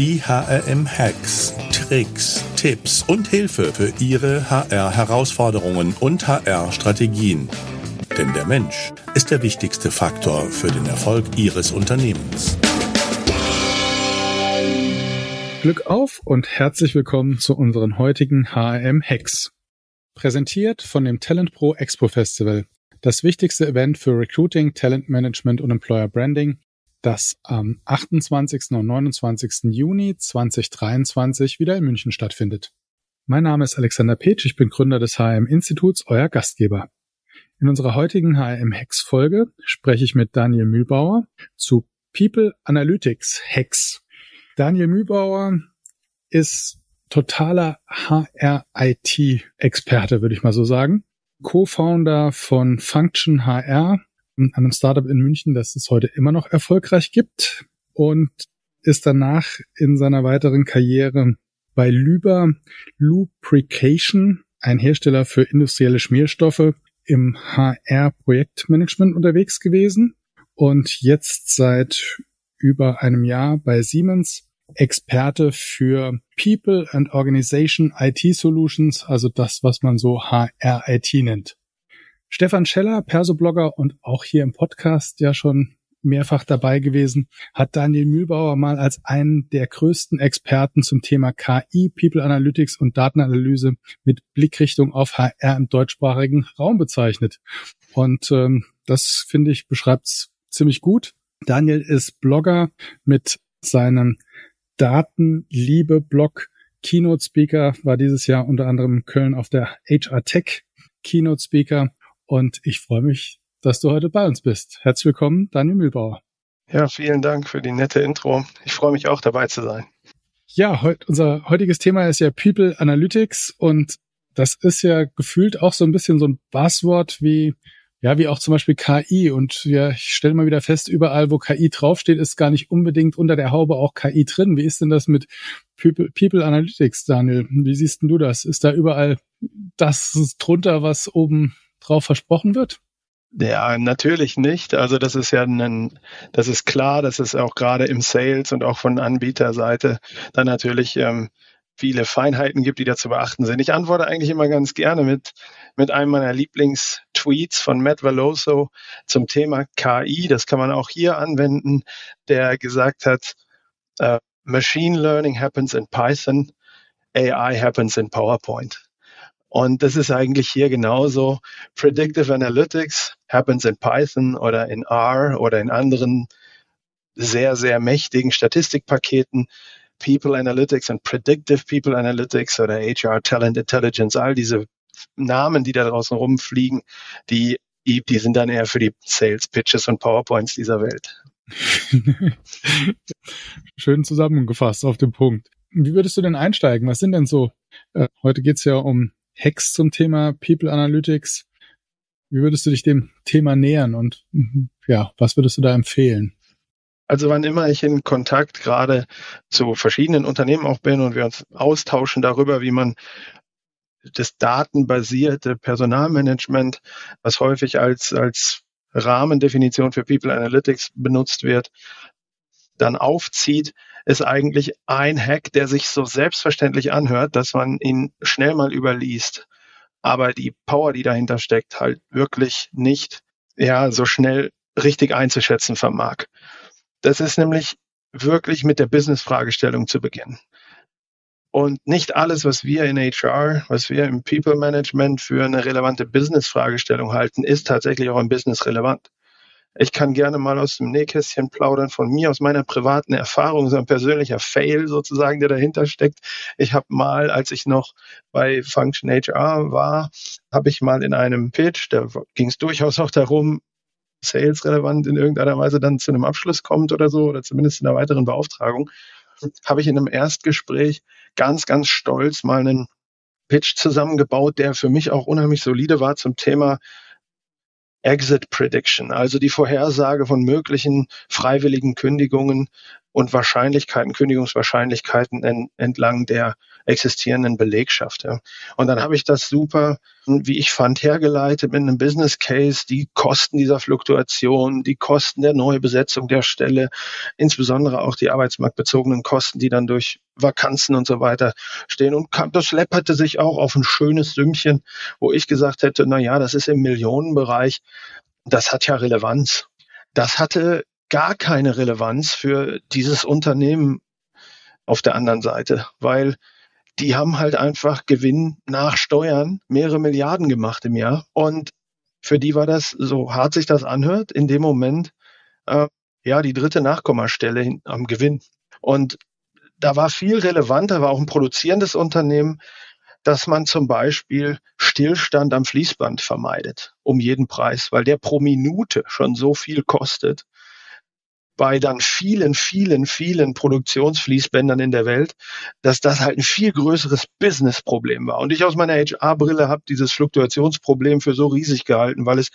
die HRM-Hacks, Tricks, Tipps und Hilfe für Ihre HR-Herausforderungen und HR-Strategien. Denn der Mensch ist der wichtigste Faktor für den Erfolg Ihres Unternehmens. Glück auf und herzlich willkommen zu unseren heutigen HRM-Hacks. Präsentiert von dem Talent Pro Expo Festival, das wichtigste Event für Recruiting, Talent Management und Employer Branding das am 28. und 29. Juni 2023 wieder in München stattfindet. Mein Name ist Alexander Petsch, ich bin Gründer des HM-Instituts, euer Gastgeber. In unserer heutigen HM-Hacks-Folge spreche ich mit Daniel Mühlbauer zu People Analytics Hacks. Daniel Mühlbauer ist totaler HR-IT-Experte, würde ich mal so sagen. Co-Founder von Function HR, an einem Startup in München, das es heute immer noch erfolgreich gibt und ist danach in seiner weiteren Karriere bei Lüber Lubrication, ein Hersteller für industrielle Schmierstoffe, im HR-Projektmanagement unterwegs gewesen und jetzt seit über einem Jahr bei Siemens Experte für People and Organization IT Solutions, also das, was man so HR-IT nennt. Stefan Scheller, Persoblogger und auch hier im Podcast ja schon mehrfach dabei gewesen, hat Daniel Mühlbauer mal als einen der größten Experten zum Thema KI, People Analytics und Datenanalyse mit Blickrichtung auf HR im deutschsprachigen Raum bezeichnet. Und ähm, das, finde ich, beschreibt's ziemlich gut. Daniel ist Blogger mit seinem Datenliebe-Blog. Keynote Speaker war dieses Jahr unter anderem Köln auf der HR Tech Keynote Speaker und ich freue mich, dass du heute bei uns bist. Herzlich willkommen, Daniel Mühlbauer. Ja, vielen Dank für die nette Intro. Ich freue mich auch dabei zu sein. Ja, heut, unser heutiges Thema ist ja People Analytics und das ist ja gefühlt auch so ein bisschen so ein Buzzword wie ja, wie auch zum Beispiel KI. Und ja, ich stelle mal wieder fest, überall, wo KI draufsteht, ist gar nicht unbedingt unter der Haube auch KI drin. Wie ist denn das mit People, People Analytics, Daniel? Wie siehst denn du das? Ist da überall das drunter, was oben drauf versprochen wird? Ja, natürlich nicht. Also das ist ja ein, das ist klar, dass es auch gerade im Sales und auch von Anbieterseite dann natürlich ähm, viele Feinheiten gibt, die da zu beachten sind. Ich antworte eigentlich immer ganz gerne mit, mit einem meiner Lieblingstweets von Matt Veloso zum Thema KI. Das kann man auch hier anwenden, der gesagt hat, uh, Machine Learning happens in Python, AI happens in PowerPoint. Und das ist eigentlich hier genauso. Predictive Analytics happens in Python oder in R oder in anderen sehr, sehr mächtigen Statistikpaketen. People Analytics und Predictive People Analytics oder HR Talent Intelligence, all diese Namen, die da draußen rumfliegen, die, die sind dann eher für die Sales Pitches und PowerPoints dieser Welt. Schön zusammengefasst auf den Punkt. Wie würdest du denn einsteigen? Was sind denn so, äh, heute geht's ja um Hacks zum Thema People Analytics. Wie würdest du dich dem Thema nähern und ja, was würdest du da empfehlen? Also wann immer ich in Kontakt gerade zu verschiedenen Unternehmen auch bin und wir uns austauschen darüber, wie man das datenbasierte Personalmanagement, was häufig als, als Rahmendefinition für People Analytics benutzt wird, dann aufzieht, ist eigentlich ein Hack, der sich so selbstverständlich anhört, dass man ihn schnell mal überliest. Aber die Power, die dahinter steckt, halt wirklich nicht ja, so schnell richtig einzuschätzen vermag. Das ist nämlich wirklich mit der Business-Fragestellung zu beginnen. Und nicht alles, was wir in HR, was wir im People Management für eine relevante Business-Fragestellung halten, ist tatsächlich auch im Business relevant. Ich kann gerne mal aus dem Nähkästchen plaudern von mir, aus meiner privaten Erfahrung, so ein persönlicher Fail sozusagen, der dahinter steckt. Ich habe mal, als ich noch bei Function HR war, habe ich mal in einem Pitch, da ging es durchaus auch darum, Sales relevant in irgendeiner Weise dann zu einem Abschluss kommt oder so, oder zumindest in einer weiteren Beauftragung, habe ich in einem Erstgespräch ganz, ganz stolz mal einen Pitch zusammengebaut, der für mich auch unheimlich solide war zum Thema Exit Prediction, also die Vorhersage von möglichen freiwilligen Kündigungen und Wahrscheinlichkeiten, Kündigungswahrscheinlichkeiten en, entlang der existierenden Belegschaft. Ja. Und dann habe ich das super, wie ich fand, hergeleitet mit einem Business Case, die Kosten dieser Fluktuation, die Kosten der Neubesetzung der Stelle, insbesondere auch die arbeitsmarktbezogenen Kosten, die dann durch Vakanzen und so weiter stehen. Und das läpperte sich auch auf ein schönes Sümmchen, wo ich gesagt hätte, na ja, das ist im Millionenbereich. Das hat ja Relevanz. Das hatte gar keine Relevanz für dieses Unternehmen auf der anderen Seite, weil die haben halt einfach Gewinn nach Steuern mehrere Milliarden gemacht im Jahr. Und für die war das, so hart sich das anhört, in dem Moment äh, ja die dritte Nachkommastelle am Gewinn. Und da war viel relevanter, war auch ein produzierendes Unternehmen, dass man zum Beispiel Stillstand am Fließband vermeidet, um jeden Preis, weil der pro Minute schon so viel kostet, bei dann vielen, vielen, vielen Produktionsfließbändern in der Welt, dass das halt ein viel größeres Businessproblem war. Und ich aus meiner HR-Brille habe dieses Fluktuationsproblem für so riesig gehalten, weil es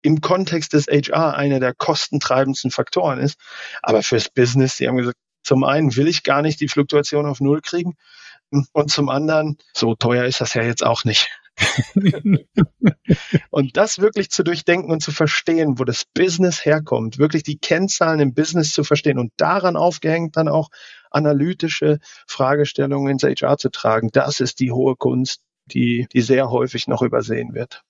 im Kontext des HR einer der kostentreibendsten Faktoren ist. Aber fürs Business, die haben gesagt, zum einen will ich gar nicht die Fluktuation auf Null kriegen und zum anderen, so teuer ist das ja jetzt auch nicht. und das wirklich zu durchdenken und zu verstehen, wo das Business herkommt, wirklich die Kennzahlen im Business zu verstehen und daran aufgehängt dann auch analytische Fragestellungen ins HR zu tragen, das ist die hohe Kunst, die, die sehr häufig noch übersehen wird.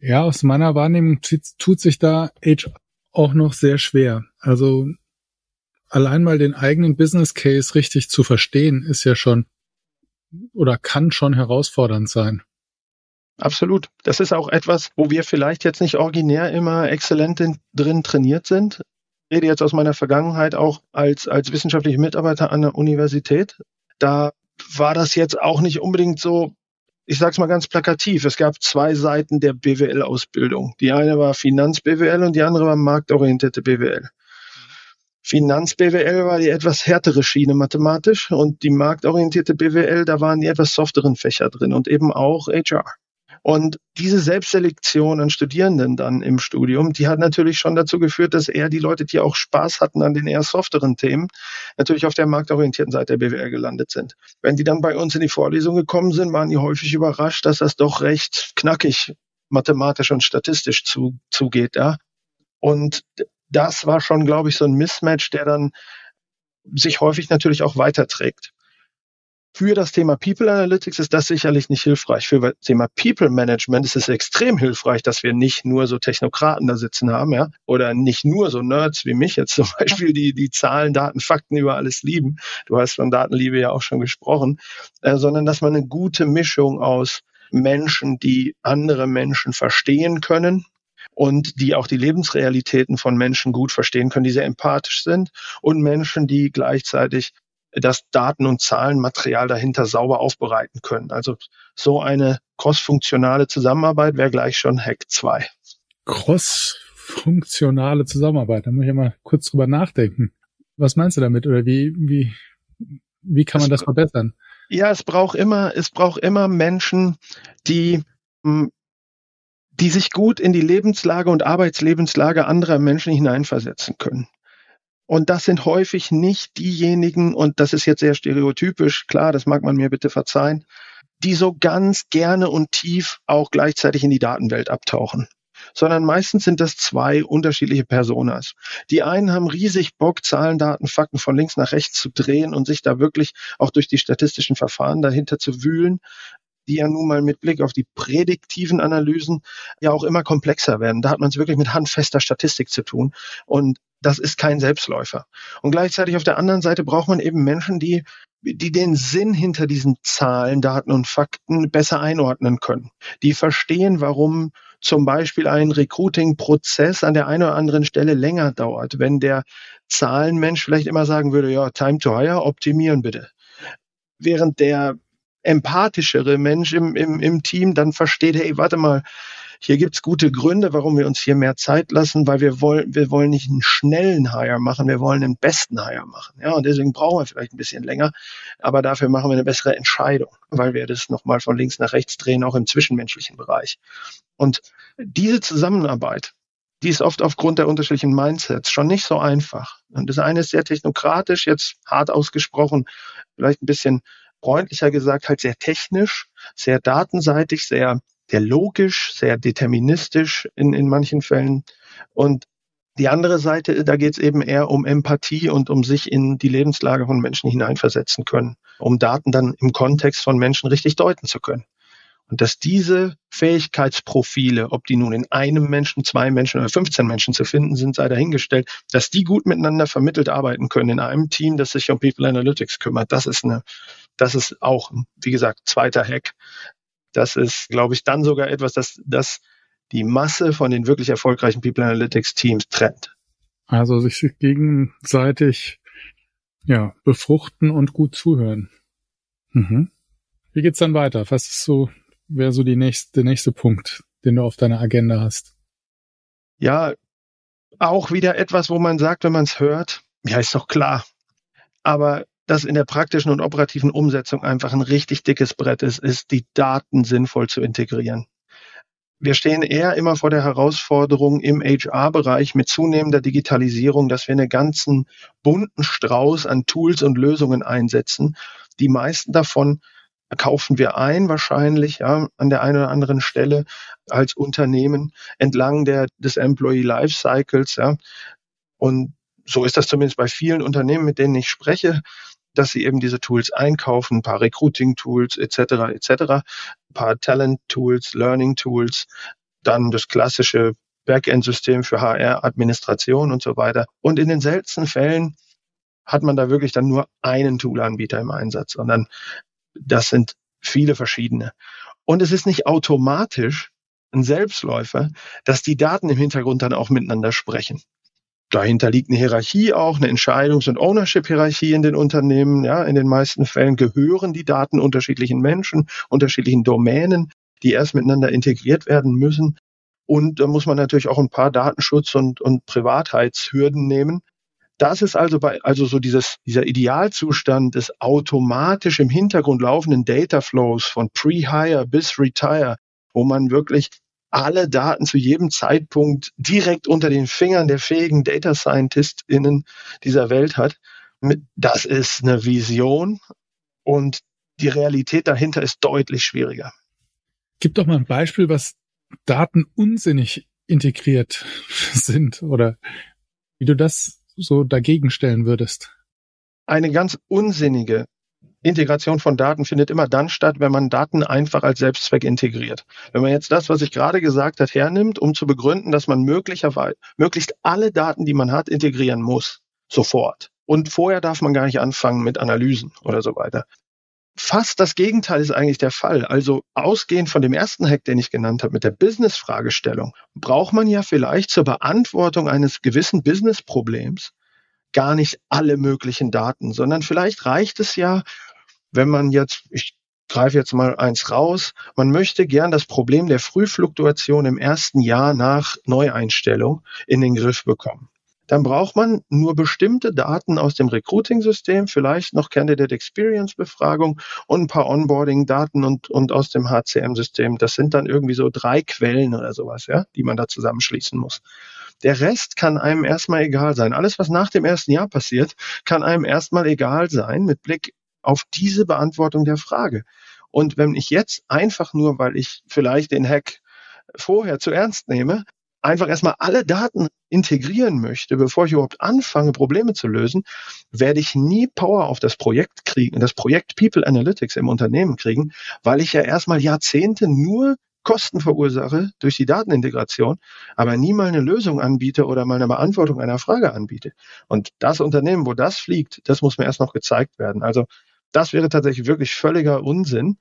Ja, aus meiner Wahrnehmung tut sich da HR auch noch sehr schwer. Also allein mal den eigenen Business Case richtig zu verstehen, ist ja schon oder kann schon herausfordernd sein. Absolut. Das ist auch etwas, wo wir vielleicht jetzt nicht originär immer exzellent in, drin trainiert sind. Ich rede jetzt aus meiner Vergangenheit auch als, als wissenschaftlicher Mitarbeiter an der Universität. Da war das jetzt auch nicht unbedingt so, ich sage es mal ganz plakativ, es gab zwei Seiten der BWL-Ausbildung. Die eine war Finanz-BWL und die andere war marktorientierte BWL. Finanz-BWL war die etwas härtere Schiene mathematisch und die marktorientierte BWL, da waren die etwas softeren Fächer drin und eben auch HR. Und diese Selbstselektion an Studierenden dann im Studium, die hat natürlich schon dazu geführt, dass eher die Leute, die auch Spaß hatten an den eher softeren Themen, natürlich auf der marktorientierten Seite der BWL gelandet sind. Wenn die dann bei uns in die Vorlesung gekommen sind, waren die häufig überrascht, dass das doch recht knackig mathematisch und statistisch zu, zugeht, ja. Und das war schon, glaube ich, so ein Mismatch, der dann sich häufig natürlich auch weiterträgt. Für das Thema People Analytics ist das sicherlich nicht hilfreich. Für das Thema People Management ist es extrem hilfreich, dass wir nicht nur so Technokraten da sitzen haben, ja, oder nicht nur so Nerds wie mich jetzt zum Beispiel, die die Zahlen, Daten, Fakten über alles lieben. Du hast von Datenliebe ja auch schon gesprochen, äh, sondern dass man eine gute Mischung aus Menschen, die andere Menschen verstehen können, und die auch die Lebensrealitäten von Menschen gut verstehen können, die sehr empathisch sind und Menschen, die gleichzeitig das Daten- und Zahlenmaterial dahinter sauber aufbereiten können. Also so eine crossfunktionale Zusammenarbeit wäre gleich schon Hack 2. Crossfunktionale Zusammenarbeit, da muss ich ja mal kurz drüber nachdenken. Was meinst du damit oder wie, wie, wie kann man das verbessern? Ja, es braucht immer, es braucht immer Menschen, die hm, die sich gut in die Lebenslage und Arbeitslebenslage anderer Menschen hineinversetzen können. Und das sind häufig nicht diejenigen, und das ist jetzt sehr stereotypisch, klar, das mag man mir bitte verzeihen, die so ganz gerne und tief auch gleichzeitig in die Datenwelt abtauchen sondern meistens sind das zwei unterschiedliche Personas. Die einen haben riesig Bock, Zahlen, Daten, Fakten von links nach rechts zu drehen und sich da wirklich auch durch die statistischen Verfahren dahinter zu wühlen die ja nun mal mit Blick auf die prädiktiven Analysen ja auch immer komplexer werden. Da hat man es wirklich mit handfester Statistik zu tun. Und das ist kein Selbstläufer. Und gleichzeitig auf der anderen Seite braucht man eben Menschen, die die den Sinn hinter diesen Zahlen, Daten und Fakten besser einordnen können. Die verstehen, warum zum Beispiel ein Recruiting-Prozess an der einen oder anderen Stelle länger dauert, wenn der Zahlenmensch vielleicht immer sagen würde, ja, Time to Hire, optimieren bitte. Während der empathischere Mensch im, im, im Team dann versteht, hey, warte mal, hier gibt's gute Gründe, warum wir uns hier mehr Zeit lassen, weil wir wollen, wir wollen nicht einen schnellen Hire machen, wir wollen den besten Hire machen. Ja, und deswegen brauchen wir vielleicht ein bisschen länger, aber dafür machen wir eine bessere Entscheidung, weil wir das nochmal von links nach rechts drehen, auch im zwischenmenschlichen Bereich. Und diese Zusammenarbeit, die ist oft aufgrund der unterschiedlichen Mindsets schon nicht so einfach. Und das eine ist sehr technokratisch, jetzt hart ausgesprochen, vielleicht ein bisschen freundlicher gesagt, halt sehr technisch, sehr datenseitig, sehr, sehr logisch, sehr deterministisch in, in manchen Fällen. Und die andere Seite, da geht es eben eher um Empathie und um sich in die Lebenslage von Menschen hineinversetzen können, um Daten dann im Kontext von Menschen richtig deuten zu können. Und dass diese Fähigkeitsprofile, ob die nun in einem Menschen, zwei Menschen oder 15 Menschen zu finden sind, sei dahingestellt, dass die gut miteinander vermittelt arbeiten können in einem Team, das sich um People Analytics kümmert. Das ist eine, das ist auch, wie gesagt, zweiter Hack. Das ist, glaube ich, dann sogar etwas, das, das die Masse von den wirklich erfolgreichen People Analytics Teams trennt. Also sich gegenseitig ja, befruchten und gut zuhören. Mhm. Wie geht's dann weiter? Was ist so wäre so die nächste, der nächste Punkt, den du auf deiner Agenda hast? Ja, auch wieder etwas, wo man sagt, wenn man es hört, ja, ist doch klar. Aber das in der praktischen und operativen Umsetzung einfach ein richtig dickes Brett ist, ist die Daten sinnvoll zu integrieren. Wir stehen eher immer vor der Herausforderung im HR-Bereich mit zunehmender Digitalisierung, dass wir einen ganzen bunten Strauß an Tools und Lösungen einsetzen. Die meisten davon kaufen wir ein, wahrscheinlich ja, an der einen oder anderen Stelle als Unternehmen entlang der, des Employee Life Cycles. Ja. Und so ist das zumindest bei vielen Unternehmen, mit denen ich spreche, dass sie eben diese Tools einkaufen, ein paar Recruiting-Tools etc. etc., ein paar Talent-Tools, Learning-Tools, dann das klassische Backend-System für HR, Administration und so weiter. Und in den seltensten Fällen hat man da wirklich dann nur einen Toolanbieter im Einsatz, sondern das sind viele verschiedene. Und es ist nicht automatisch ein Selbstläufer, dass die Daten im Hintergrund dann auch miteinander sprechen. Dahinter liegt eine Hierarchie auch, eine Entscheidungs- und Ownership-Hierarchie in den Unternehmen. Ja, in den meisten Fällen gehören die Daten unterschiedlichen Menschen, unterschiedlichen Domänen, die erst miteinander integriert werden müssen. Und da muss man natürlich auch ein paar Datenschutz- und, und Privatheitshürden nehmen. Das ist also bei, also so dieses, dieser Idealzustand des automatisch im Hintergrund laufenden Data Flows von Pre-Hire bis Retire, wo man wirklich alle Daten zu jedem Zeitpunkt direkt unter den Fingern der fähigen Data ScientistInnen dieser Welt hat. Das ist eine Vision und die Realität dahinter ist deutlich schwieriger. Gib doch mal ein Beispiel, was Daten unsinnig integriert sind oder wie du das so dagegen stellen würdest? Eine ganz unsinnige Integration von Daten findet immer dann statt, wenn man Daten einfach als Selbstzweck integriert. Wenn man jetzt das, was ich gerade gesagt habe, hernimmt, um zu begründen, dass man möglicherweise möglichst alle Daten, die man hat, integrieren muss, sofort. Und vorher darf man gar nicht anfangen mit Analysen oder so weiter. Fast das Gegenteil ist eigentlich der Fall. Also ausgehend von dem ersten Hack, den ich genannt habe, mit der Business-Fragestellung, braucht man ja vielleicht zur Beantwortung eines gewissen Business-Problems gar nicht alle möglichen Daten, sondern vielleicht reicht es ja, wenn man jetzt, ich greife jetzt mal eins raus, man möchte gern das Problem der Frühfluktuation im ersten Jahr nach Neueinstellung in den Griff bekommen dann braucht man nur bestimmte Daten aus dem Recruiting-System, vielleicht noch Candidate Experience Befragung und ein paar Onboarding-Daten und, und aus dem HCM-System. Das sind dann irgendwie so drei Quellen oder sowas, ja, die man da zusammenschließen muss. Der Rest kann einem erstmal egal sein. Alles, was nach dem ersten Jahr passiert, kann einem erstmal egal sein mit Blick auf diese Beantwortung der Frage. Und wenn ich jetzt einfach nur, weil ich vielleicht den Hack vorher zu ernst nehme, einfach erstmal alle Daten integrieren möchte, bevor ich überhaupt anfange, Probleme zu lösen, werde ich nie Power auf das Projekt kriegen, das Projekt People Analytics im Unternehmen kriegen, weil ich ja erstmal Jahrzehnte nur Kosten verursache durch die Datenintegration, aber nie mal eine Lösung anbiete oder mal eine Beantwortung einer Frage anbiete. Und das Unternehmen, wo das fliegt, das muss mir erst noch gezeigt werden. Also das wäre tatsächlich wirklich völliger Unsinn,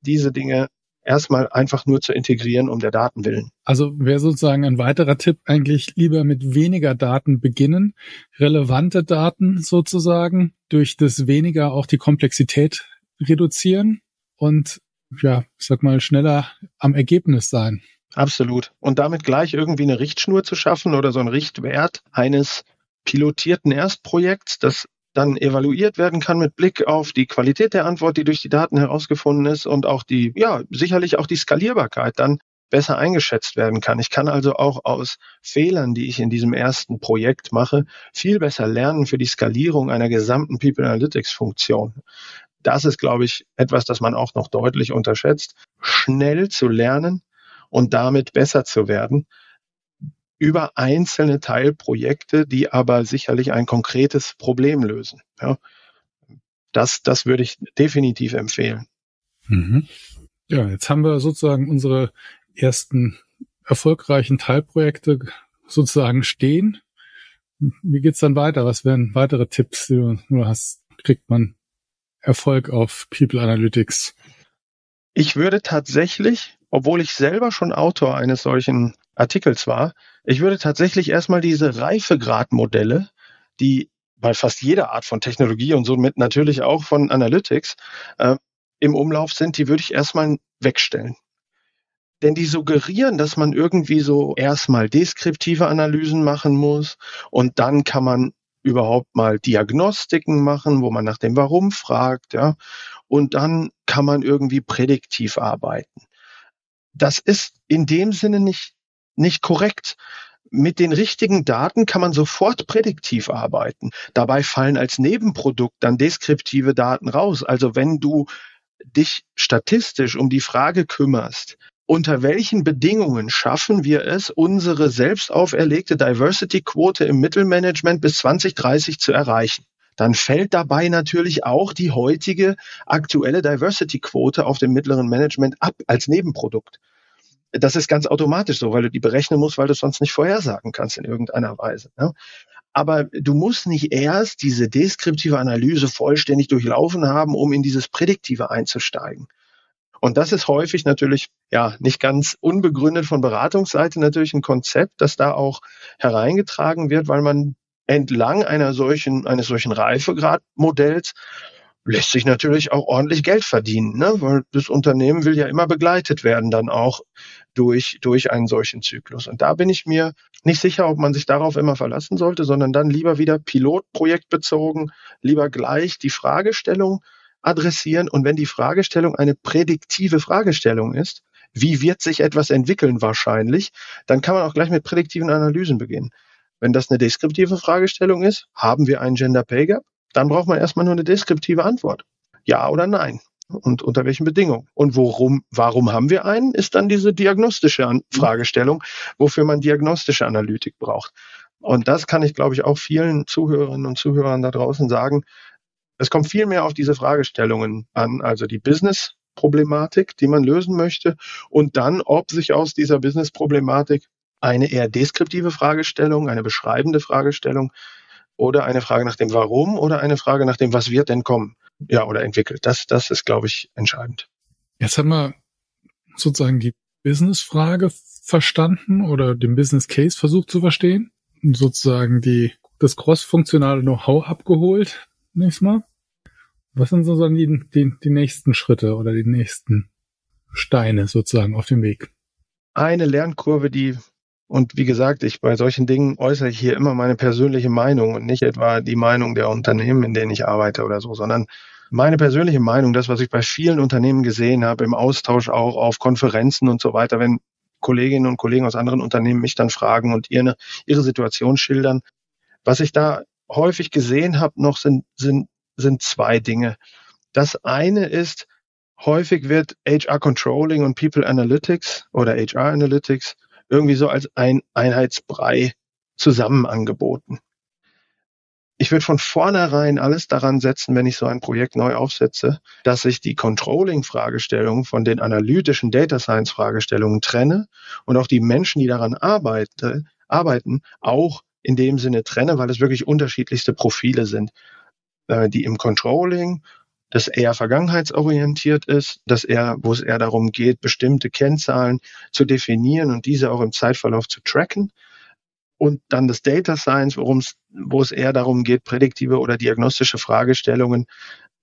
diese Dinge erstmal einfach nur zu integrieren um der Daten willen. Also wäre sozusagen ein weiterer Tipp eigentlich lieber mit weniger Daten beginnen, relevante Daten sozusagen, durch das weniger auch die Komplexität reduzieren und ja, ich sag mal, schneller am Ergebnis sein. Absolut. Und damit gleich irgendwie eine Richtschnur zu schaffen oder so ein Richtwert eines pilotierten Erstprojekts, das dann evaluiert werden kann mit Blick auf die Qualität der Antwort, die durch die Daten herausgefunden ist und auch die, ja, sicherlich auch die Skalierbarkeit dann besser eingeschätzt werden kann. Ich kann also auch aus Fehlern, die ich in diesem ersten Projekt mache, viel besser lernen für die Skalierung einer gesamten People Analytics Funktion. Das ist, glaube ich, etwas, das man auch noch deutlich unterschätzt. Schnell zu lernen und damit besser zu werden über einzelne Teilprojekte, die aber sicherlich ein konkretes Problem lösen. Ja, das, das würde ich definitiv empfehlen. Mhm. Ja, jetzt haben wir sozusagen unsere ersten erfolgreichen Teilprojekte sozusagen stehen. Wie geht's dann weiter? Was wären weitere Tipps, die du, du hast? Kriegt man Erfolg auf People Analytics? Ich würde tatsächlich, obwohl ich selber schon Autor eines solchen Artikels war, ich würde tatsächlich erstmal diese Reifegradmodelle, die bei fast jeder Art von Technologie und somit natürlich auch von Analytics äh, im Umlauf sind, die würde ich erstmal wegstellen. Denn die suggerieren, dass man irgendwie so erstmal deskriptive Analysen machen muss und dann kann man überhaupt mal Diagnostiken machen, wo man nach dem Warum fragt, ja. Und dann kann man irgendwie prädiktiv arbeiten. Das ist in dem Sinne nicht, nicht korrekt. Mit den richtigen Daten kann man sofort prädiktiv arbeiten. Dabei fallen als Nebenprodukt dann deskriptive Daten raus. Also wenn du dich statistisch um die Frage kümmerst, unter welchen Bedingungen schaffen wir es, unsere selbst auferlegte Diversity-Quote im Mittelmanagement bis 2030 zu erreichen? Dann fällt dabei natürlich auch die heutige aktuelle Diversity-Quote auf dem mittleren Management ab als Nebenprodukt. Das ist ganz automatisch so, weil du die berechnen musst, weil du es sonst nicht vorhersagen kannst in irgendeiner Weise. Ne? Aber du musst nicht erst diese deskriptive Analyse vollständig durchlaufen haben, um in dieses Prädiktive einzusteigen. Und das ist häufig natürlich, ja, nicht ganz unbegründet von Beratungsseite natürlich ein Konzept, das da auch hereingetragen wird, weil man entlang einer solchen, eines solchen Reifegradmodells lässt sich natürlich auch ordentlich Geld verdienen, ne? weil das Unternehmen will ja immer begleitet werden dann auch durch, durch einen solchen Zyklus. Und da bin ich mir nicht sicher, ob man sich darauf immer verlassen sollte, sondern dann lieber wieder pilotprojektbezogen, lieber gleich die Fragestellung adressieren. Und wenn die Fragestellung eine prädiktive Fragestellung ist, wie wird sich etwas entwickeln wahrscheinlich, dann kann man auch gleich mit prädiktiven Analysen beginnen. Wenn das eine deskriptive Fragestellung ist, haben wir einen Gender Pay Gap, dann braucht man erstmal nur eine deskriptive Antwort. Ja oder nein. Und unter welchen Bedingungen? Und worum, warum haben wir einen, ist dann diese diagnostische Fragestellung, wofür man diagnostische Analytik braucht. Und das kann ich, glaube ich, auch vielen Zuhörerinnen und Zuhörern da draußen sagen. Es kommt viel mehr auf diese Fragestellungen an, also die Business-Problematik, die man lösen möchte, und dann, ob sich aus dieser Business-Problematik eine eher deskriptive Fragestellung, eine beschreibende Fragestellung oder eine Frage nach dem Warum oder eine Frage nach dem, was wird denn kommen, ja, oder entwickelt. Das, das ist, glaube ich, entscheidend. Jetzt haben wir sozusagen die Business-Frage verstanden oder den Business Case versucht zu verstehen, sozusagen die, das cross-funktionale Know-how abgeholt, nächstes Mal. Was sind sozusagen die, die, die nächsten Schritte oder die nächsten Steine sozusagen auf dem Weg? Eine Lernkurve, die und wie gesagt, ich bei solchen Dingen äußere ich hier immer meine persönliche Meinung und nicht etwa die Meinung der Unternehmen, in denen ich arbeite oder so, sondern meine persönliche Meinung, das, was ich bei vielen Unternehmen gesehen habe, im Austausch auch auf Konferenzen und so weiter, wenn Kolleginnen und Kollegen aus anderen Unternehmen mich dann fragen und ihre, ihre Situation schildern. Was ich da häufig gesehen habe noch sind, sind, sind zwei Dinge. Das eine ist, häufig wird HR Controlling und People Analytics oder HR Analytics irgendwie so als ein Einheitsbrei zusammen angeboten. Ich würde von vornherein alles daran setzen, wenn ich so ein Projekt neu aufsetze, dass ich die Controlling-Fragestellungen von den analytischen Data Science-Fragestellungen trenne und auch die Menschen, die daran arbeite, arbeiten, auch in dem Sinne trenne, weil es wirklich unterschiedlichste Profile sind, äh, die im Controlling das eher vergangenheitsorientiert ist, dass er, wo es eher darum geht, bestimmte Kennzahlen zu definieren und diese auch im Zeitverlauf zu tracken. Und dann das Data Science, worum es, wo es eher darum geht, prädiktive oder diagnostische Fragestellungen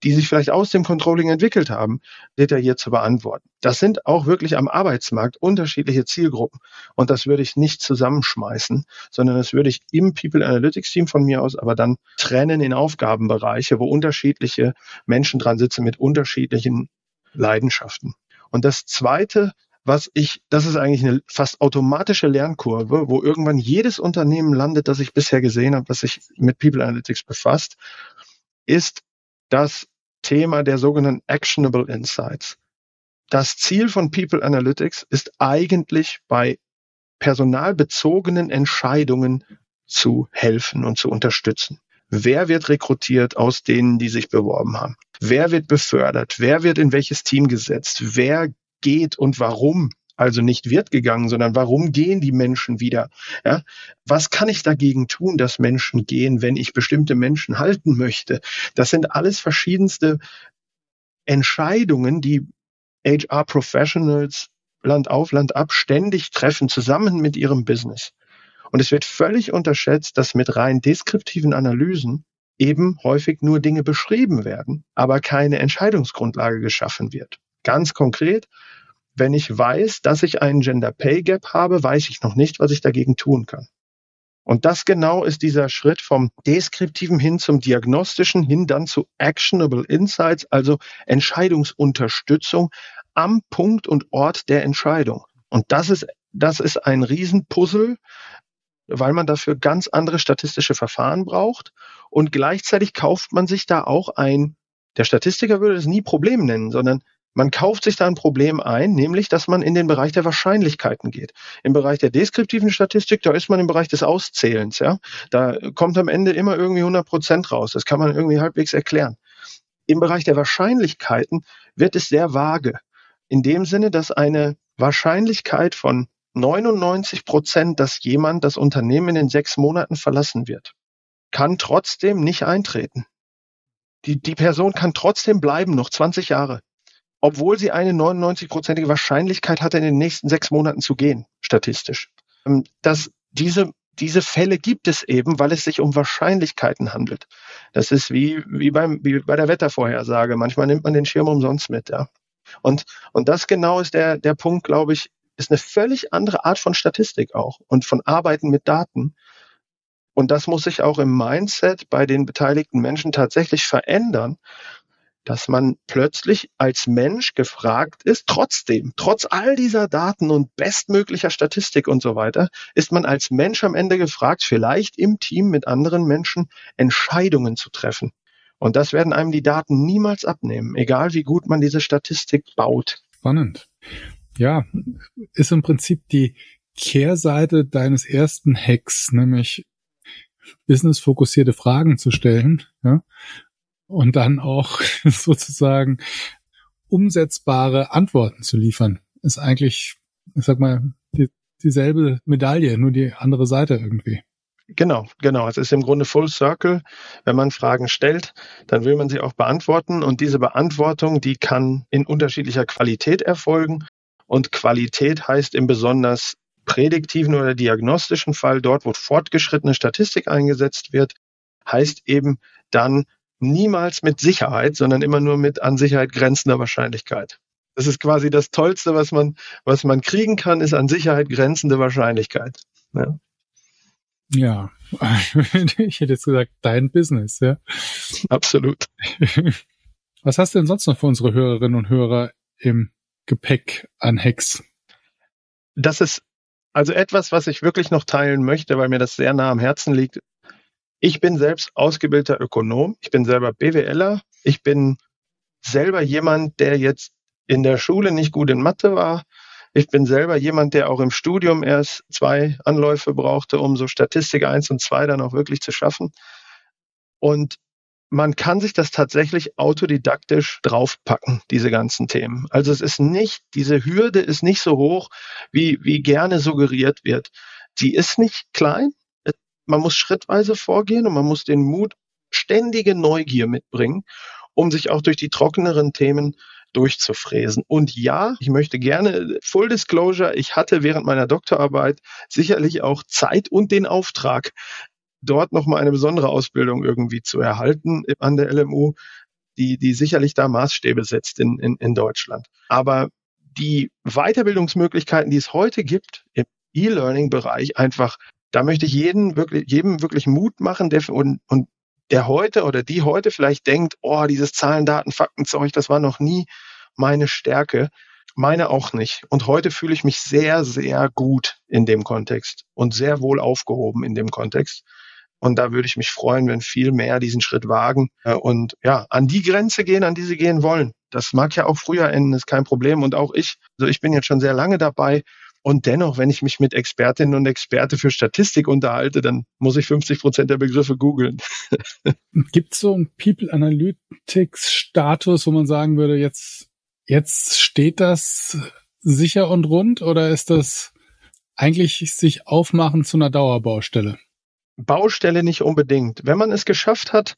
die sich vielleicht aus dem Controlling entwickelt haben, detailliert zu beantworten. Das sind auch wirklich am Arbeitsmarkt unterschiedliche Zielgruppen. Und das würde ich nicht zusammenschmeißen, sondern das würde ich im People Analytics Team von mir aus aber dann trennen in Aufgabenbereiche, wo unterschiedliche Menschen dran sitzen mit unterschiedlichen Leidenschaften. Und das Zweite, was ich, das ist eigentlich eine fast automatische Lernkurve, wo irgendwann jedes Unternehmen landet, das ich bisher gesehen habe, das sich mit People Analytics befasst, ist das Thema der sogenannten Actionable Insights. Das Ziel von People Analytics ist eigentlich bei personalbezogenen Entscheidungen zu helfen und zu unterstützen. Wer wird rekrutiert aus denen, die sich beworben haben? Wer wird befördert? Wer wird in welches Team gesetzt? Wer geht und warum? Also nicht wird gegangen, sondern warum gehen die Menschen wieder? Ja? Was kann ich dagegen tun, dass Menschen gehen, wenn ich bestimmte Menschen halten möchte? Das sind alles verschiedenste Entscheidungen, die HR Professionals Land auf, Land ab ständig treffen, zusammen mit ihrem Business. Und es wird völlig unterschätzt, dass mit rein deskriptiven Analysen eben häufig nur Dinge beschrieben werden, aber keine Entscheidungsgrundlage geschaffen wird. Ganz konkret, wenn ich weiß, dass ich einen Gender Pay Gap habe, weiß ich noch nicht, was ich dagegen tun kann. Und das genau ist dieser Schritt vom deskriptiven hin zum diagnostischen, hin dann zu actionable insights, also Entscheidungsunterstützung am Punkt und Ort der Entscheidung. Und das ist, das ist ein Riesenpuzzle, weil man dafür ganz andere statistische Verfahren braucht. Und gleichzeitig kauft man sich da auch ein, der Statistiker würde es nie Problem nennen, sondern man kauft sich da ein Problem ein, nämlich, dass man in den Bereich der Wahrscheinlichkeiten geht. Im Bereich der deskriptiven Statistik, da ist man im Bereich des Auszählens, ja. Da kommt am Ende immer irgendwie 100 Prozent raus. Das kann man irgendwie halbwegs erklären. Im Bereich der Wahrscheinlichkeiten wird es sehr vage. In dem Sinne, dass eine Wahrscheinlichkeit von 99 Prozent, dass jemand das Unternehmen in den sechs Monaten verlassen wird, kann trotzdem nicht eintreten. Die, die Person kann trotzdem bleiben, noch 20 Jahre, obwohl sie eine 99-prozentige Wahrscheinlichkeit hatte, in den nächsten sechs Monaten zu gehen, statistisch. Ähm, das, diese, diese Fälle gibt es eben, weil es sich um Wahrscheinlichkeiten handelt. Das ist wie, wie, beim, wie bei der Wettervorhersage. Manchmal nimmt man den Schirm umsonst mit. Ja. Und, und das genau ist der, der Punkt, glaube ich, ist eine völlig andere Art von Statistik auch und von Arbeiten mit Daten. Und das muss sich auch im Mindset bei den beteiligten Menschen tatsächlich verändern, dass man plötzlich als Mensch gefragt ist, trotzdem, trotz all dieser Daten und bestmöglicher Statistik und so weiter, ist man als Mensch am Ende gefragt, vielleicht im Team mit anderen Menschen Entscheidungen zu treffen. Und das werden einem die Daten niemals abnehmen, egal wie gut man diese Statistik baut. Spannend ja, ist im Prinzip die Kehrseite deines ersten Hacks, nämlich businessfokussierte Fragen zu stellen, ja, und dann auch sozusagen umsetzbare Antworten zu liefern, ist eigentlich, ich sag mal, die, dieselbe Medaille, nur die andere Seite irgendwie. Genau, genau. Es ist im Grunde Full Circle. Wenn man Fragen stellt, dann will man sie auch beantworten. Und diese Beantwortung, die kann in unterschiedlicher Qualität erfolgen. Und Qualität heißt im besonders prädiktiven oder diagnostischen Fall, dort wo fortgeschrittene Statistik eingesetzt wird, heißt eben dann niemals mit Sicherheit, sondern immer nur mit an Sicherheit grenzender Wahrscheinlichkeit. Das ist quasi das Tollste, was man, was man kriegen kann, ist an Sicherheit grenzende Wahrscheinlichkeit. Ja. Ja, ich hätte jetzt gesagt, dein Business, ja. Absolut. Was hast du denn sonst noch für unsere Hörerinnen und Hörer im Gepäck an Hacks? Das ist also etwas, was ich wirklich noch teilen möchte, weil mir das sehr nah am Herzen liegt. Ich bin selbst ausgebildeter Ökonom. Ich bin selber BWLer. Ich bin selber jemand, der jetzt in der Schule nicht gut in Mathe war. Ich bin selber jemand, der auch im Studium erst zwei Anläufe brauchte, um so Statistik eins und zwei dann auch wirklich zu schaffen. Und man kann sich das tatsächlich autodidaktisch draufpacken, diese ganzen Themen. Also es ist nicht, diese Hürde ist nicht so hoch, wie, wie gerne suggeriert wird. Die ist nicht klein. Man muss schrittweise vorgehen und man muss den Mut, ständige Neugier mitbringen, um sich auch durch die trockeneren Themen durchzufräsen. Und ja, ich möchte gerne Full Disclosure, ich hatte während meiner Doktorarbeit sicherlich auch Zeit und den Auftrag, dort nochmal eine besondere Ausbildung irgendwie zu erhalten an der LMU, die, die sicherlich da Maßstäbe setzt in, in, in Deutschland. Aber die Weiterbildungsmöglichkeiten, die es heute gibt im E-Learning-Bereich, einfach, da möchte ich jeden wirklich, jedem wirklich Mut machen, der, und, und der heute oder die heute vielleicht denkt, oh, dieses Zahlen, Daten, Faktenzeug, das war noch nie meine Stärke. meine auch nicht. Und heute fühle ich mich sehr, sehr gut in dem Kontext und sehr wohl aufgehoben in dem Kontext. Und da würde ich mich freuen, wenn viel mehr diesen Schritt wagen äh, und ja, an die Grenze gehen, an die sie gehen wollen. Das mag ja auch früher enden, ist kein Problem. Und auch ich, also ich bin jetzt schon sehr lange dabei. Und dennoch, wenn ich mich mit Expertinnen und Experte für Statistik unterhalte, dann muss ich 50 Prozent der Begriffe googeln. Gibt es so einen People Analytics Status, wo man sagen würde, jetzt, jetzt steht das sicher und rund oder ist das eigentlich sich aufmachen zu einer Dauerbaustelle? Baustelle nicht unbedingt. Wenn man es geschafft hat,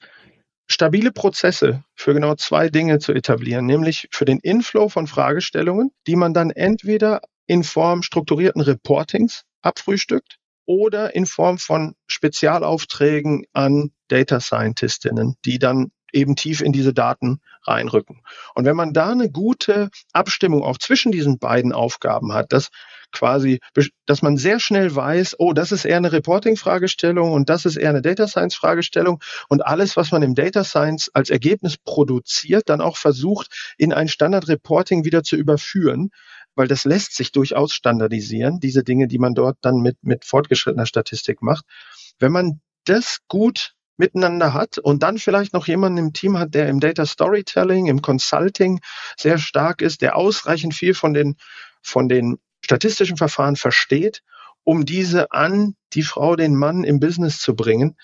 stabile Prozesse für genau zwei Dinge zu etablieren, nämlich für den Inflow von Fragestellungen, die man dann entweder in Form strukturierten Reportings abfrühstückt oder in Form von Spezialaufträgen an Data Scientistinnen, die dann eben tief in diese Daten reinrücken. Und wenn man da eine gute Abstimmung auch zwischen diesen beiden Aufgaben hat, dass quasi, dass man sehr schnell weiß, oh, das ist eher eine Reporting-Fragestellung und das ist eher eine Data Science-Fragestellung und alles, was man im Data Science als Ergebnis produziert, dann auch versucht, in ein Standard-Reporting wieder zu überführen, weil das lässt sich durchaus standardisieren, diese Dinge, die man dort dann mit, mit fortgeschrittener Statistik macht. Wenn man das gut miteinander hat und dann vielleicht noch jemanden im Team hat, der im Data Storytelling, im Consulting sehr stark ist, der ausreichend viel von den, von den statistischen Verfahren versteht, um diese an die Frau, den Mann im Business zu bringen,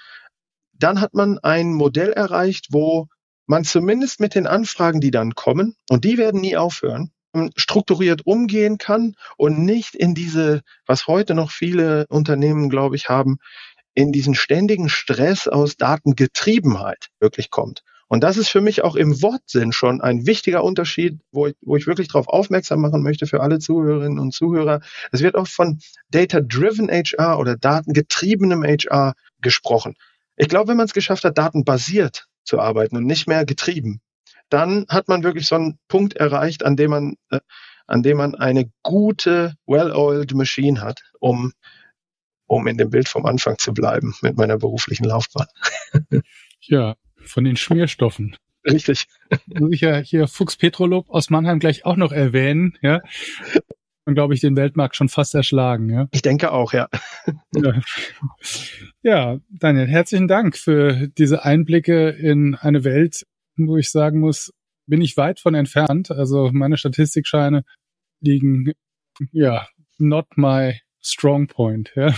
dann hat man ein Modell erreicht, wo man zumindest mit den Anfragen, die dann kommen, und die werden nie aufhören, strukturiert umgehen kann und nicht in diese, was heute noch viele Unternehmen, glaube ich, haben, in diesen ständigen Stress aus Datengetriebenheit wirklich kommt. Und das ist für mich auch im Wortsinn schon ein wichtiger Unterschied, wo ich, wo ich wirklich darauf aufmerksam machen möchte für alle Zuhörerinnen und Zuhörer. Es wird oft von Data-Driven HR oder datengetriebenem HR gesprochen. Ich glaube, wenn man es geschafft hat, datenbasiert zu arbeiten und nicht mehr getrieben, dann hat man wirklich so einen Punkt erreicht, an dem man, äh, an dem man eine gute, well-oiled Machine hat, um um in dem Bild vom Anfang zu bleiben mit meiner beruflichen Laufbahn. ja, von den Schmierstoffen. Richtig. Muss ich ja hier Fuchs Petrolub aus Mannheim gleich auch noch erwähnen, ja. Und glaube ich, den Weltmarkt schon fast erschlagen, ja. Ich denke auch, ja. ja. Ja, Daniel, herzlichen Dank für diese Einblicke in eine Welt, wo ich sagen muss, bin ich weit von entfernt. Also meine Statistikscheine liegen, ja, not my strong point. Ja.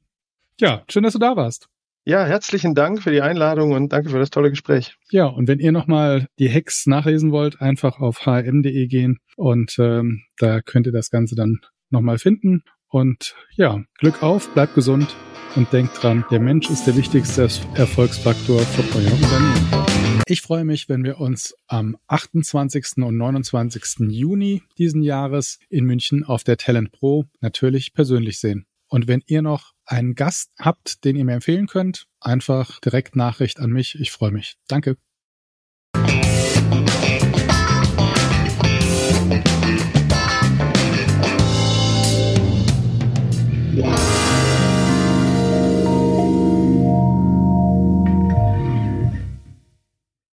ja, schön, dass du da warst. Ja, herzlichen Dank für die Einladung und danke für das tolle Gespräch. Ja, und wenn ihr nochmal die Hacks nachlesen wollt, einfach auf hm.de gehen und ähm, da könnt ihr das Ganze dann nochmal finden. Und ja, Glück auf, bleibt gesund und denkt dran, der Mensch ist der wichtigste Erfolgsfaktor für euer Unternehmen. Ich freue mich, wenn wir uns am 28. und 29. Juni diesen Jahres in München auf der Talent Pro natürlich persönlich sehen. Und wenn ihr noch einen Gast habt, den ihr mir empfehlen könnt, einfach direkt Nachricht an mich. Ich freue mich. Danke.